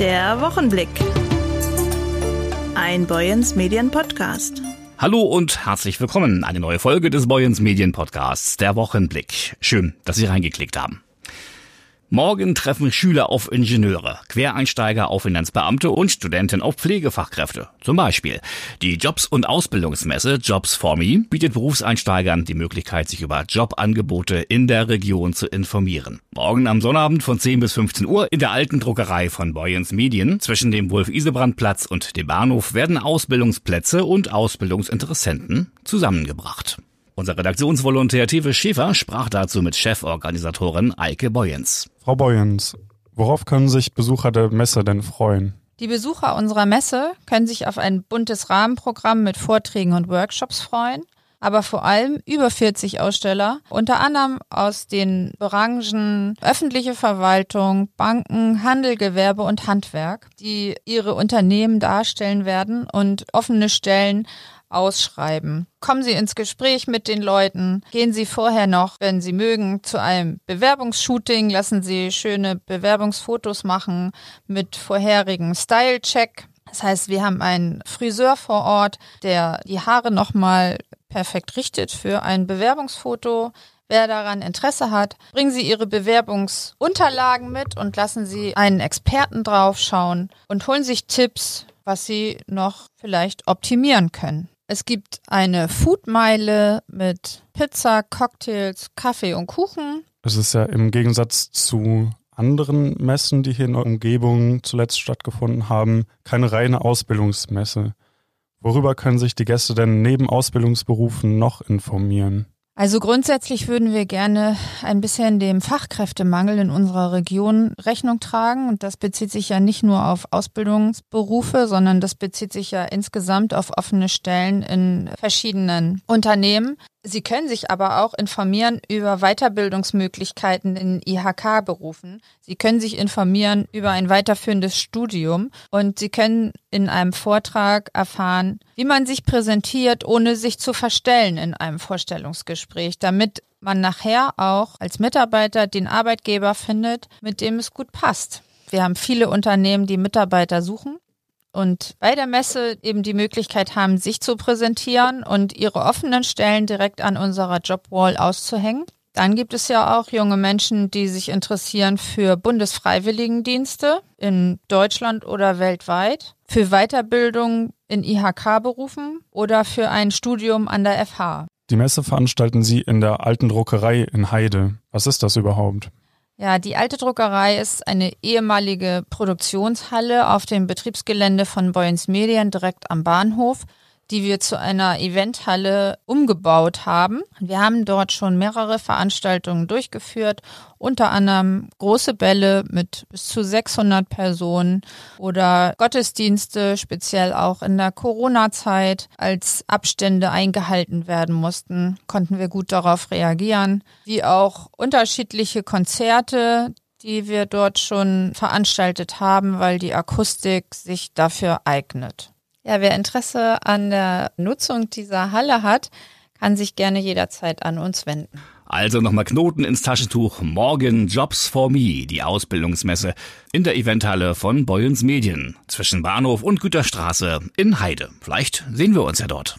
Der Wochenblick. Ein Boyens Medien Podcast. Hallo und herzlich willkommen. Eine neue Folge des Boyens Medien Podcasts, der Wochenblick. Schön, dass Sie reingeklickt haben. Morgen treffen Schüler auf Ingenieure, Quereinsteiger auf Finanzbeamte und Studenten auf Pflegefachkräfte. Zum Beispiel die Jobs- und Ausbildungsmesse Jobs for Me bietet Berufseinsteigern die Möglichkeit, sich über Jobangebote in der Region zu informieren. Morgen am Sonnabend von 10 bis 15 Uhr in der alten Druckerei von Boyens Medien zwischen dem Wolf-Isebrand-Platz und dem Bahnhof werden Ausbildungsplätze und Ausbildungsinteressenten zusammengebracht. Unser Redaktionsvolontär Tive Schäfer sprach dazu mit Cheforganisatorin Eike Boyens. Frau Boyens, worauf können sich Besucher der Messe denn freuen? Die Besucher unserer Messe können sich auf ein buntes Rahmenprogramm mit Vorträgen und Workshops freuen, aber vor allem über 40 Aussteller, unter anderem aus den Branchen öffentliche Verwaltung, Banken, Handel, Gewerbe und Handwerk, die ihre Unternehmen darstellen werden und offene Stellen ausschreiben. Kommen Sie ins Gespräch mit den Leuten. Gehen Sie vorher noch, wenn Sie mögen, zu einem Bewerbungsshooting. Lassen Sie schöne Bewerbungsfotos machen mit vorherigen Style-Check. Das heißt, wir haben einen Friseur vor Ort, der die Haare nochmal perfekt richtet für ein Bewerbungsfoto. Wer daran Interesse hat, bringen Sie Ihre Bewerbungsunterlagen mit und lassen Sie einen Experten draufschauen und holen sich Tipps, was Sie noch vielleicht optimieren können. Es gibt eine Foodmeile mit Pizza, Cocktails, Kaffee und Kuchen. Es ist ja im Gegensatz zu anderen Messen, die hier in der Umgebung zuletzt stattgefunden haben, keine reine Ausbildungsmesse. Worüber können sich die Gäste denn neben Ausbildungsberufen noch informieren? Also grundsätzlich würden wir gerne ein bisschen dem Fachkräftemangel in unserer Region Rechnung tragen. Und das bezieht sich ja nicht nur auf Ausbildungsberufe, sondern das bezieht sich ja insgesamt auf offene Stellen in verschiedenen Unternehmen. Sie können sich aber auch informieren über Weiterbildungsmöglichkeiten in IHK-Berufen. Sie können sich informieren über ein weiterführendes Studium und Sie können in einem Vortrag erfahren, wie man sich präsentiert, ohne sich zu verstellen in einem Vorstellungsgespräch, damit man nachher auch als Mitarbeiter den Arbeitgeber findet, mit dem es gut passt. Wir haben viele Unternehmen, die Mitarbeiter suchen und bei der Messe eben die Möglichkeit haben, sich zu präsentieren und ihre offenen Stellen direkt an unserer Jobwall auszuhängen. Dann gibt es ja auch junge Menschen, die sich interessieren für Bundesfreiwilligendienste in Deutschland oder weltweit, für Weiterbildung in IHK-Berufen oder für ein Studium an der FH. Die Messe veranstalten Sie in der alten Druckerei in Heide. Was ist das überhaupt? Ja, die alte Druckerei ist eine ehemalige Produktionshalle auf dem Betriebsgelände von Boyens Medien direkt am Bahnhof, die wir zu einer Eventhalle umgebaut haben. Wir haben dort schon mehrere Veranstaltungen durchgeführt, unter anderem große Bälle mit bis zu 600 Personen oder Gottesdienste, speziell auch in der Corona-Zeit, als Abstände eingehalten werden mussten, konnten wir gut darauf reagieren, wie auch unterschiedliche Konzerte, die wir dort schon veranstaltet haben, weil die Akustik sich dafür eignet. Ja, wer Interesse an der Nutzung dieser Halle hat, kann sich gerne jederzeit an uns wenden. Also nochmal Knoten ins Taschentuch. Morgen Jobs for Me, die Ausbildungsmesse in der Eventhalle von Boyens Medien zwischen Bahnhof und Güterstraße in Heide. Vielleicht sehen wir uns ja dort.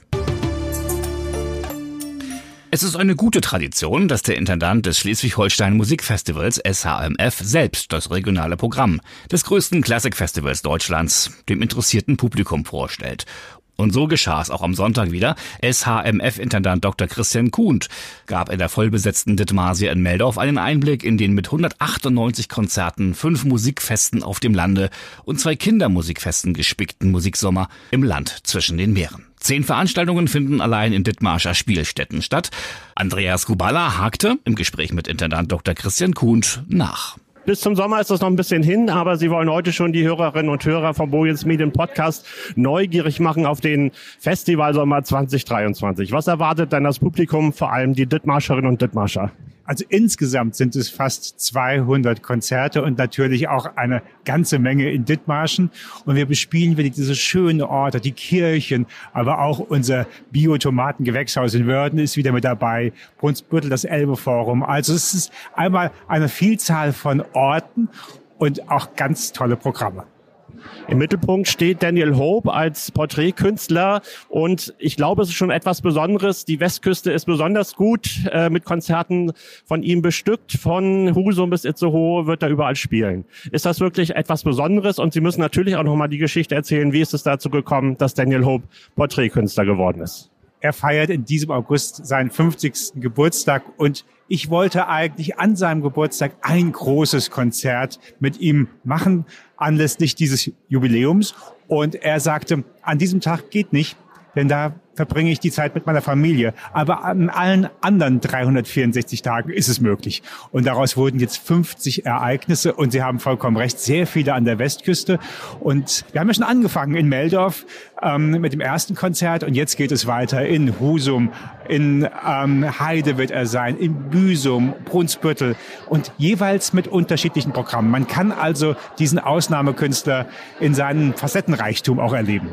Es ist eine gute Tradition, dass der Intendant des Schleswig-Holstein Musikfestivals SHMF selbst das regionale Programm des größten Klassikfestivals Deutschlands dem interessierten Publikum vorstellt. Und so geschah es auch am Sonntag wieder. SHMF-Intendant Dr. Christian Kuhnt gab in der vollbesetzten Dithmarsia in Meldorf einen Einblick in den mit 198 Konzerten, fünf Musikfesten auf dem Lande und zwei Kindermusikfesten gespickten Musiksommer im Land zwischen den Meeren. Zehn Veranstaltungen finden allein in Dithmarscher Spielstätten statt. Andreas Kubala hakte im Gespräch mit Intendant Dr. Christian Kuhnt nach. Bis zum Sommer ist das noch ein bisschen hin, aber Sie wollen heute schon die Hörerinnen und Hörer vom Bojens Medien Podcast neugierig machen auf den Festivalsommer 2023. Was erwartet denn das Publikum, vor allem die Dithmarscherinnen und Dithmarscher? Also insgesamt sind es fast 200 Konzerte und natürlich auch eine ganze Menge in Dithmarschen. Und wir bespielen wieder diese schönen Orte, die Kirchen, aber auch unser Biotomatengewächshaus in Wörden ist wieder mit dabei, Brunsbüttel, das Elbe-Forum. Also es ist einmal eine Vielzahl von Orten und auch ganz tolle Programme. Im Mittelpunkt steht Daniel Hope als Porträtkünstler und ich glaube, es ist schon etwas Besonderes. Die Westküste ist besonders gut äh, mit Konzerten von ihm bestückt. Von Husum bis Itzehoe wird er überall spielen. Ist das wirklich etwas Besonderes? Und Sie müssen natürlich auch nochmal die Geschichte erzählen, wie ist es dazu gekommen, dass Daniel Hope Porträtkünstler geworden ist. Er feiert in diesem August seinen 50. Geburtstag und ich wollte eigentlich an seinem Geburtstag ein großes Konzert mit ihm machen, anlässlich dieses Jubiläums. Und er sagte, an diesem Tag geht nicht, denn da verbringe ich die Zeit mit meiner Familie. Aber an allen anderen 364 Tagen ist es möglich. Und daraus wurden jetzt 50 Ereignisse und Sie haben vollkommen recht, sehr viele an der Westküste. Und wir haben ja schon angefangen in Meldorf ähm, mit dem ersten Konzert und jetzt geht es weiter in Husum, in ähm, Heide wird er sein, in Büsum, Brunsbüttel und jeweils mit unterschiedlichen Programmen. Man kann also diesen Ausnahmekünstler in seinem Facettenreichtum auch erleben.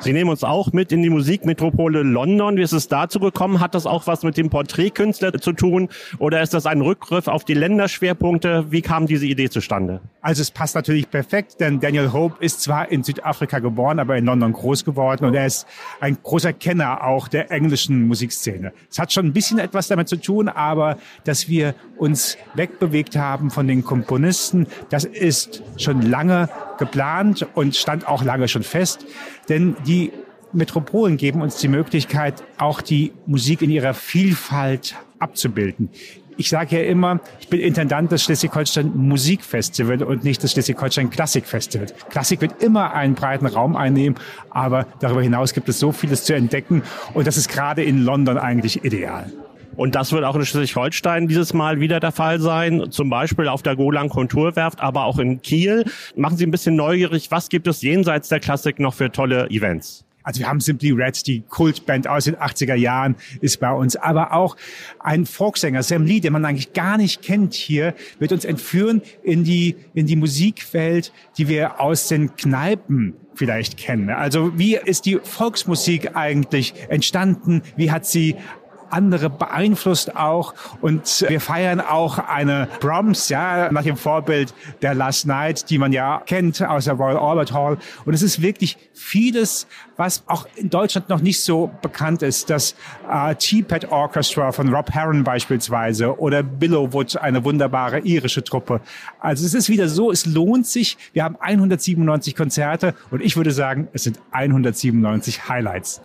Sie nehmen uns auch mit in die Musikmetropole London. Wie ist es dazu gekommen? Hat das auch was mit dem Porträtkünstler zu tun? Oder ist das ein Rückgriff auf die Länderschwerpunkte? Wie kam diese Idee zustande? Also es passt natürlich perfekt, denn Daniel Hope ist zwar in Südafrika geboren, aber in London groß geworden und er ist ein großer Kenner auch der englischen Musikszene. Es hat schon ein bisschen etwas damit zu tun, aber dass wir uns wegbewegt haben von den Komponisten, das ist schon lange geplant und stand auch lange schon fest. Denn die Metropolen geben uns die Möglichkeit, auch die Musik in ihrer Vielfalt abzubilden. Ich sage ja immer, ich bin Intendant des Schleswig-Holstein Musikfestival und nicht des Schleswig-Holstein Klassikfestival. Klassik wird immer einen breiten Raum einnehmen, aber darüber hinaus gibt es so vieles zu entdecken und das ist gerade in London eigentlich ideal. Und das wird auch in Schleswig-Holstein dieses Mal wieder der Fall sein, zum Beispiel auf der Golan Konturwerft, aber auch in Kiel. Machen Sie ein bisschen neugierig, was gibt es jenseits der Klassik noch für tolle Events? Also wir haben Simply Red, die Kultband aus den 80er Jahren ist bei uns, aber auch ein Folksänger, Sam Lee, den man eigentlich gar nicht kennt hier, wird uns entführen in die, in die Musikwelt, die wir aus den Kneipen vielleicht kennen. Also wie ist die Volksmusik eigentlich entstanden? Wie hat sie andere beeinflusst auch. Und wir feiern auch eine Brahms, ja, nach dem Vorbild der Last Night, die man ja kennt aus der Royal Albert Hall. Und es ist wirklich vieles, was auch in Deutschland noch nicht so bekannt ist. Das äh, T-Pad Orchestra von Rob Herron beispielsweise oder Billowwood, eine wunderbare irische Truppe. Also es ist wieder so, es lohnt sich. Wir haben 197 Konzerte und ich würde sagen, es sind 197 Highlights.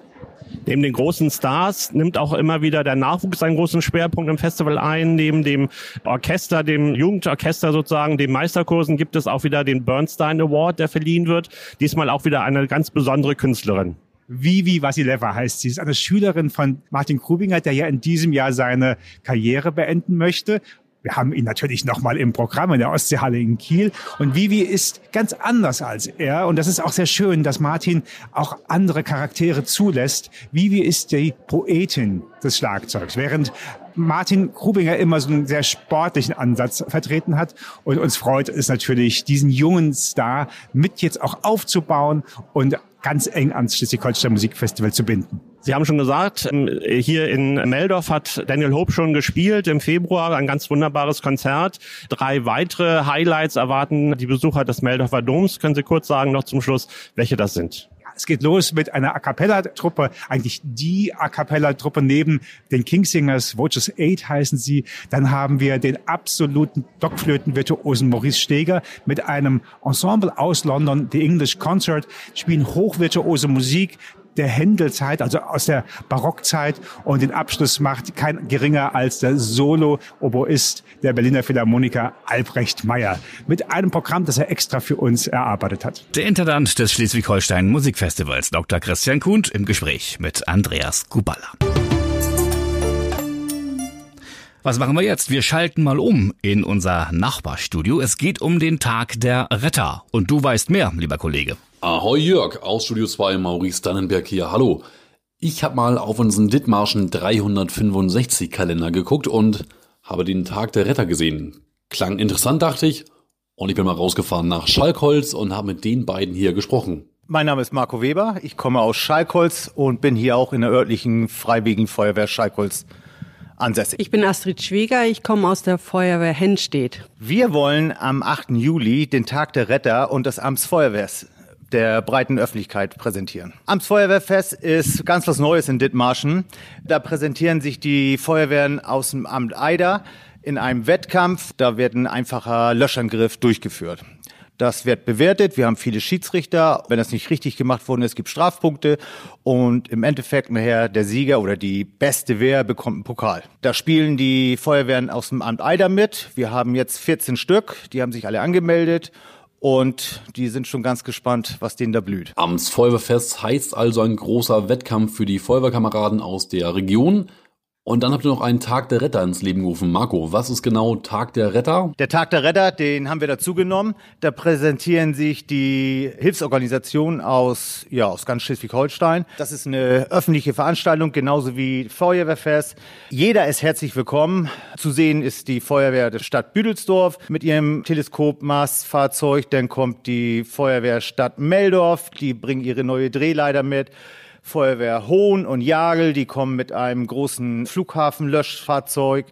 Neben den großen Stars nimmt auch immer wieder der Nachwuchs einen großen Schwerpunkt im Festival ein. Neben dem Orchester, dem Jugendorchester sozusagen, den Meisterkursen gibt es auch wieder den Bernstein Award, der verliehen wird. Diesmal auch wieder eine ganz besondere Künstlerin. Vivi Vasileva heißt sie. Sie ist eine Schülerin von Martin Krubinger, der ja in diesem Jahr seine Karriere beenden möchte. Wir haben ihn natürlich nochmal im Programm in der Ostseehalle in Kiel. Und Vivi ist ganz anders als er. Und das ist auch sehr schön, dass Martin auch andere Charaktere zulässt. Vivi ist die Poetin des Schlagzeugs, während Martin Krubinger immer so einen sehr sportlichen Ansatz vertreten hat. Und uns freut es natürlich, diesen jungen Star mit jetzt auch aufzubauen und ganz eng ans Schleswig-Holstein Musikfestival zu binden. Sie haben schon gesagt, ähm, hier in Meldorf hat Daniel Hope schon gespielt im Februar, ein ganz wunderbares Konzert. Drei weitere Highlights erwarten die Besucher des Meldorfer Doms. Können Sie kurz sagen noch zum Schluss, welche das sind? Es geht los mit einer A Cappella-Truppe, eigentlich die A Cappella-Truppe neben den Kingsingers, Voices 8 heißen sie. Dann haben wir den absoluten Blockflöten-Virtuosen Maurice Steger mit einem Ensemble aus London, The English Concert, spielen hochvirtuose Musik, der Händelzeit, also aus der Barockzeit. Und den Abschluss macht kein geringer als der Solo-Oboist der Berliner Philharmoniker Albrecht Meyer mit einem Programm, das er extra für uns erarbeitet hat. Der Intendant des Schleswig-Holstein Musikfestivals, Dr. Christian Kuhn, im Gespräch mit Andreas Kubala. Was machen wir jetzt? Wir schalten mal um in unser Nachbarstudio. Es geht um den Tag der Retter. Und du weißt mehr, lieber Kollege. Ahoi Jörg, aus Studio 2, Maurice Dannenberg hier, hallo. Ich habe mal auf unseren Dithmarschen 365 Kalender geguckt und habe den Tag der Retter gesehen. Klang interessant, dachte ich. Und ich bin mal rausgefahren nach Schalkholz und habe mit den beiden hier gesprochen. Mein Name ist Marco Weber, ich komme aus Schalkholz und bin hier auch in der örtlichen Freiwilligen Feuerwehr Schalkholz ansässig. Ich bin Astrid Schwieger, ich komme aus der Feuerwehr Hennstedt. Wir wollen am 8. Juli den Tag der Retter und des Amtsfeuerwehrs der breiten Öffentlichkeit präsentieren. Amtsfeuerwehrfest ist ganz was Neues in Dithmarschen. Da präsentieren sich die Feuerwehren aus dem Amt Eider in einem Wettkampf. Da wird ein einfacher Löschangriff durchgeführt. Das wird bewertet. Wir haben viele Schiedsrichter. Wenn das nicht richtig gemacht worden ist, gibt Strafpunkte. Und im Endeffekt nachher der Sieger oder die beste Wehr bekommt einen Pokal. Da spielen die Feuerwehren aus dem Amt Eider mit. Wir haben jetzt 14 Stück. Die haben sich alle angemeldet. Und die sind schon ganz gespannt, was denen da blüht. Amtsfeuerwehrfest heißt also ein großer Wettkampf für die Feuerwehrkameraden aus der Region. Und dann habt ihr noch einen Tag der Retter ins Leben gerufen. Marco, was ist genau Tag der Retter? Der Tag der Retter, den haben wir dazu genommen. Da präsentieren sich die Hilfsorganisationen aus, ja, aus ganz Schleswig-Holstein. Das ist eine öffentliche Veranstaltung, genauso wie Feuerwehrfest. Jeder ist herzlich willkommen. Zu sehen ist die Feuerwehr der Stadt Büdelsdorf mit ihrem Teleskopmastfahrzeug. Dann kommt die Feuerwehr Stadt Meldorf. Die bringen ihre neue Drehleiter mit. Feuerwehr Hohn und Jagel, die kommen mit einem großen Flughafenlöschfahrzeug.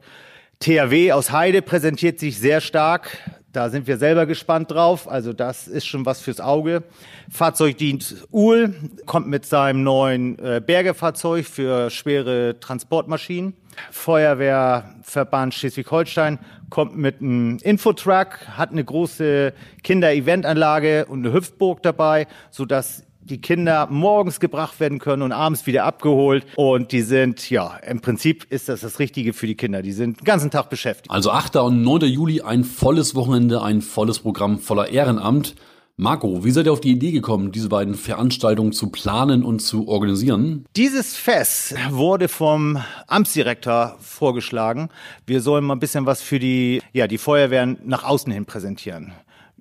THW aus Heide präsentiert sich sehr stark. Da sind wir selber gespannt drauf. Also das ist schon was fürs Auge. Fahrzeugdienst Uhl kommt mit seinem neuen äh, Bergefahrzeug für schwere Transportmaschinen. Feuerwehrverband Schleswig-Holstein kommt mit einem Infotruck, hat eine große Kinder-Eventanlage und eine Hüpfburg dabei, sodass die Kinder morgens gebracht werden können und abends wieder abgeholt. Und die sind, ja, im Prinzip ist das das Richtige für die Kinder. Die sind den ganzen Tag beschäftigt. Also 8. und 9. Juli ein volles Wochenende, ein volles Programm voller Ehrenamt. Marco, wie seid ihr auf die Idee gekommen, diese beiden Veranstaltungen zu planen und zu organisieren? Dieses Fest wurde vom Amtsdirektor vorgeschlagen. Wir sollen mal ein bisschen was für die, ja, die Feuerwehren nach außen hin präsentieren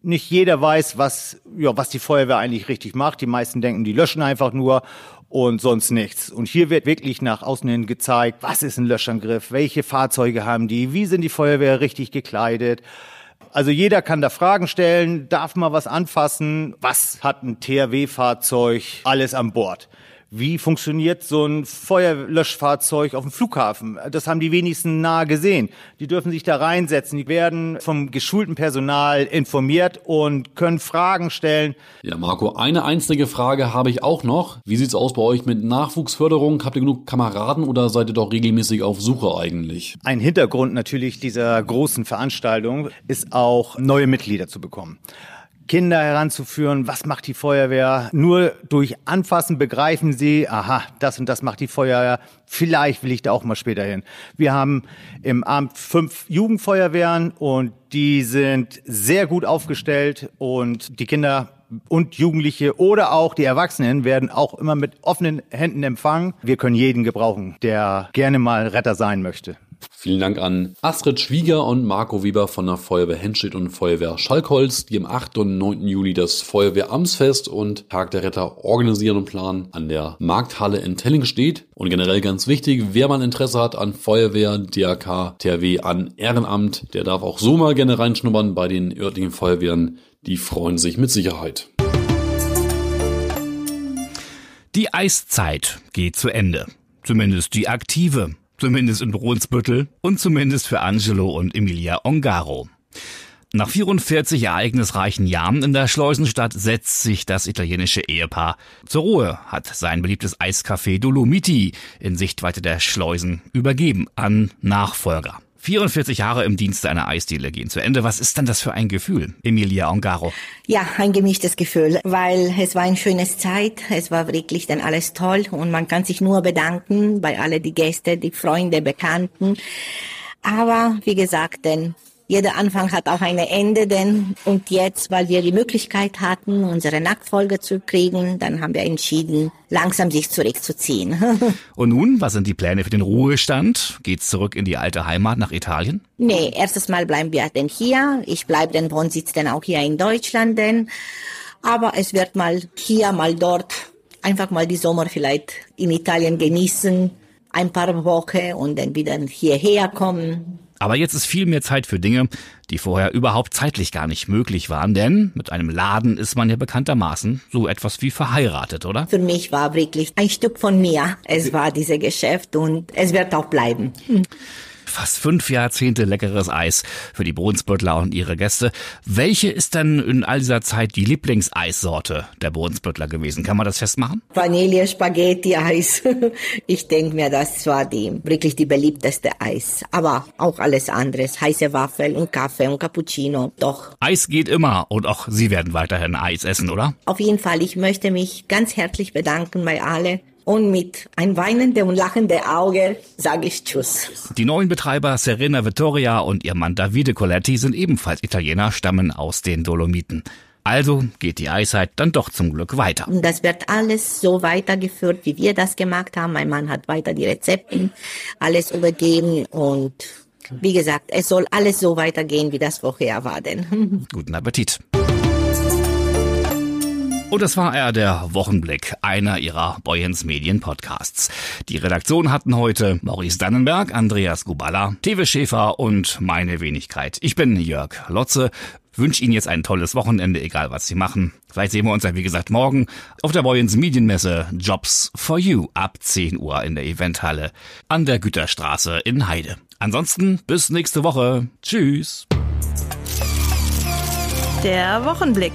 nicht jeder weiß, was, ja, was die Feuerwehr eigentlich richtig macht. Die meisten denken, die löschen einfach nur und sonst nichts. Und hier wird wirklich nach außen hin gezeigt, was ist ein Löschangriff, welche Fahrzeuge haben die, wie sind die Feuerwehr richtig gekleidet. Also jeder kann da Fragen stellen, darf mal was anfassen, was hat ein THW-Fahrzeug alles an Bord. Wie funktioniert so ein Feuerlöschfahrzeug auf dem Flughafen? Das haben die wenigsten nahe gesehen. Die dürfen sich da reinsetzen. Die werden vom geschulten Personal informiert und können Fragen stellen. Ja, Marco, eine einzige Frage habe ich auch noch. Wie sieht's aus bei euch mit Nachwuchsförderung? Habt ihr genug Kameraden oder seid ihr doch regelmäßig auf Suche eigentlich? Ein Hintergrund natürlich dieser großen Veranstaltung ist auch neue Mitglieder zu bekommen. Kinder heranzuführen, was macht die Feuerwehr. Nur durch Anfassen begreifen sie, aha, das und das macht die Feuerwehr. Vielleicht will ich da auch mal später hin. Wir haben im Amt fünf Jugendfeuerwehren und die sind sehr gut aufgestellt und die Kinder und Jugendliche oder auch die Erwachsenen werden auch immer mit offenen Händen empfangen. Wir können jeden gebrauchen, der gerne mal Retter sein möchte. Vielen Dank an Astrid Schwieger und Marco Weber von der Feuerwehr Henstedt und Feuerwehr Schalkholz, die am 8. und 9. Juli das Feuerwehramtsfest und Tag der Retter organisieren und planen an der Markthalle in Telling steht. Und generell ganz wichtig, wer mal Interesse hat an Feuerwehr, DRK, THW, an Ehrenamt, der darf auch so mal gerne reinschnuppern bei den örtlichen Feuerwehren. Die freuen sich mit Sicherheit. Die Eiszeit geht zu Ende. Zumindest die aktive zumindest in Brunsbüttel und zumindest für Angelo und Emilia Ongaro. Nach 44 ereignisreichen Jahren in der Schleusenstadt setzt sich das italienische Ehepaar zur Ruhe, hat sein beliebtes Eiscafé Dolomiti in Sichtweite der Schleusen übergeben an Nachfolger. 44 Jahre im Dienste einer Eisdiele gehen zu Ende. Was ist denn das für ein Gefühl, Emilia Ongaro? Ja, ein gemischtes Gefühl, weil es war eine schöne Zeit. Es war wirklich dann alles toll und man kann sich nur bedanken bei alle die Gäste, die Freunde, Bekannten. Aber wie gesagt, denn jeder Anfang hat auch ein Ende, denn und jetzt, weil wir die Möglichkeit hatten, unsere Nachfolge zu kriegen, dann haben wir entschieden, langsam sich zurückzuziehen. und nun, was sind die Pläne für den Ruhestand? Geht's zurück in die alte Heimat nach Italien? Nee, erstes Mal bleiben wir denn hier. Ich bleibe den Wohnsitz dann auch hier in Deutschland denn. Aber es wird mal hier, mal dort einfach mal die Sommer vielleicht in Italien genießen, ein paar Wochen und dann wieder hierher kommen Aber jetzt ist viel mehr Zeit für Dinge, die vorher überhaupt zeitlich gar nicht möglich waren, denn mit einem Laden ist man ja bekanntermaßen so etwas wie verheiratet, oder? Für mich war wirklich ein Stück von mir. Es war dieses Geschäft und es wird auch bleiben. Hm. Fast fünf Jahrzehnte leckeres Eis für die Brunsbüttler und ihre Gäste. Welche ist denn in all dieser Zeit die Lieblingseissorte der Brunsbüttler gewesen? Kann man das festmachen? Vanille, Spaghetti, Eis. Ich denke mir, das war die wirklich die beliebteste Eis. Aber auch alles anderes. Heiße Waffel und Kaffee und Cappuccino. Doch. Eis geht immer und auch Sie werden weiterhin Eis essen, oder? Auf jeden Fall. Ich möchte mich ganz herzlich bedanken bei alle und mit ein weinende und lachende Auge sage ich Tschüss. Die neuen Betreiber Serena Vittoria und ihr Mann Davide Coletti sind ebenfalls Italiener, stammen aus den Dolomiten. Also geht die Eiszeit dann doch zum Glück weiter. Und das wird alles so weitergeführt, wie wir das gemacht haben. Mein Mann hat weiter die Rezepten, alles übergeben und wie gesagt, es soll alles so weitergehen, wie das vorher war. Denn. Guten Appetit. Und das war er, der Wochenblick, einer ihrer Boyens Medien Podcasts. Die Redaktion hatten heute Maurice Dannenberg, Andreas Guballa, Tewe Schäfer und meine Wenigkeit. Ich bin Jörg Lotze. Wünsche Ihnen jetzt ein tolles Wochenende, egal was Sie machen. Vielleicht sehen wir uns ja, wie gesagt, morgen auf der Boyens Medienmesse Jobs for You ab 10 Uhr in der Eventhalle an der Güterstraße in Heide. Ansonsten bis nächste Woche. Tschüss. Der Wochenblick.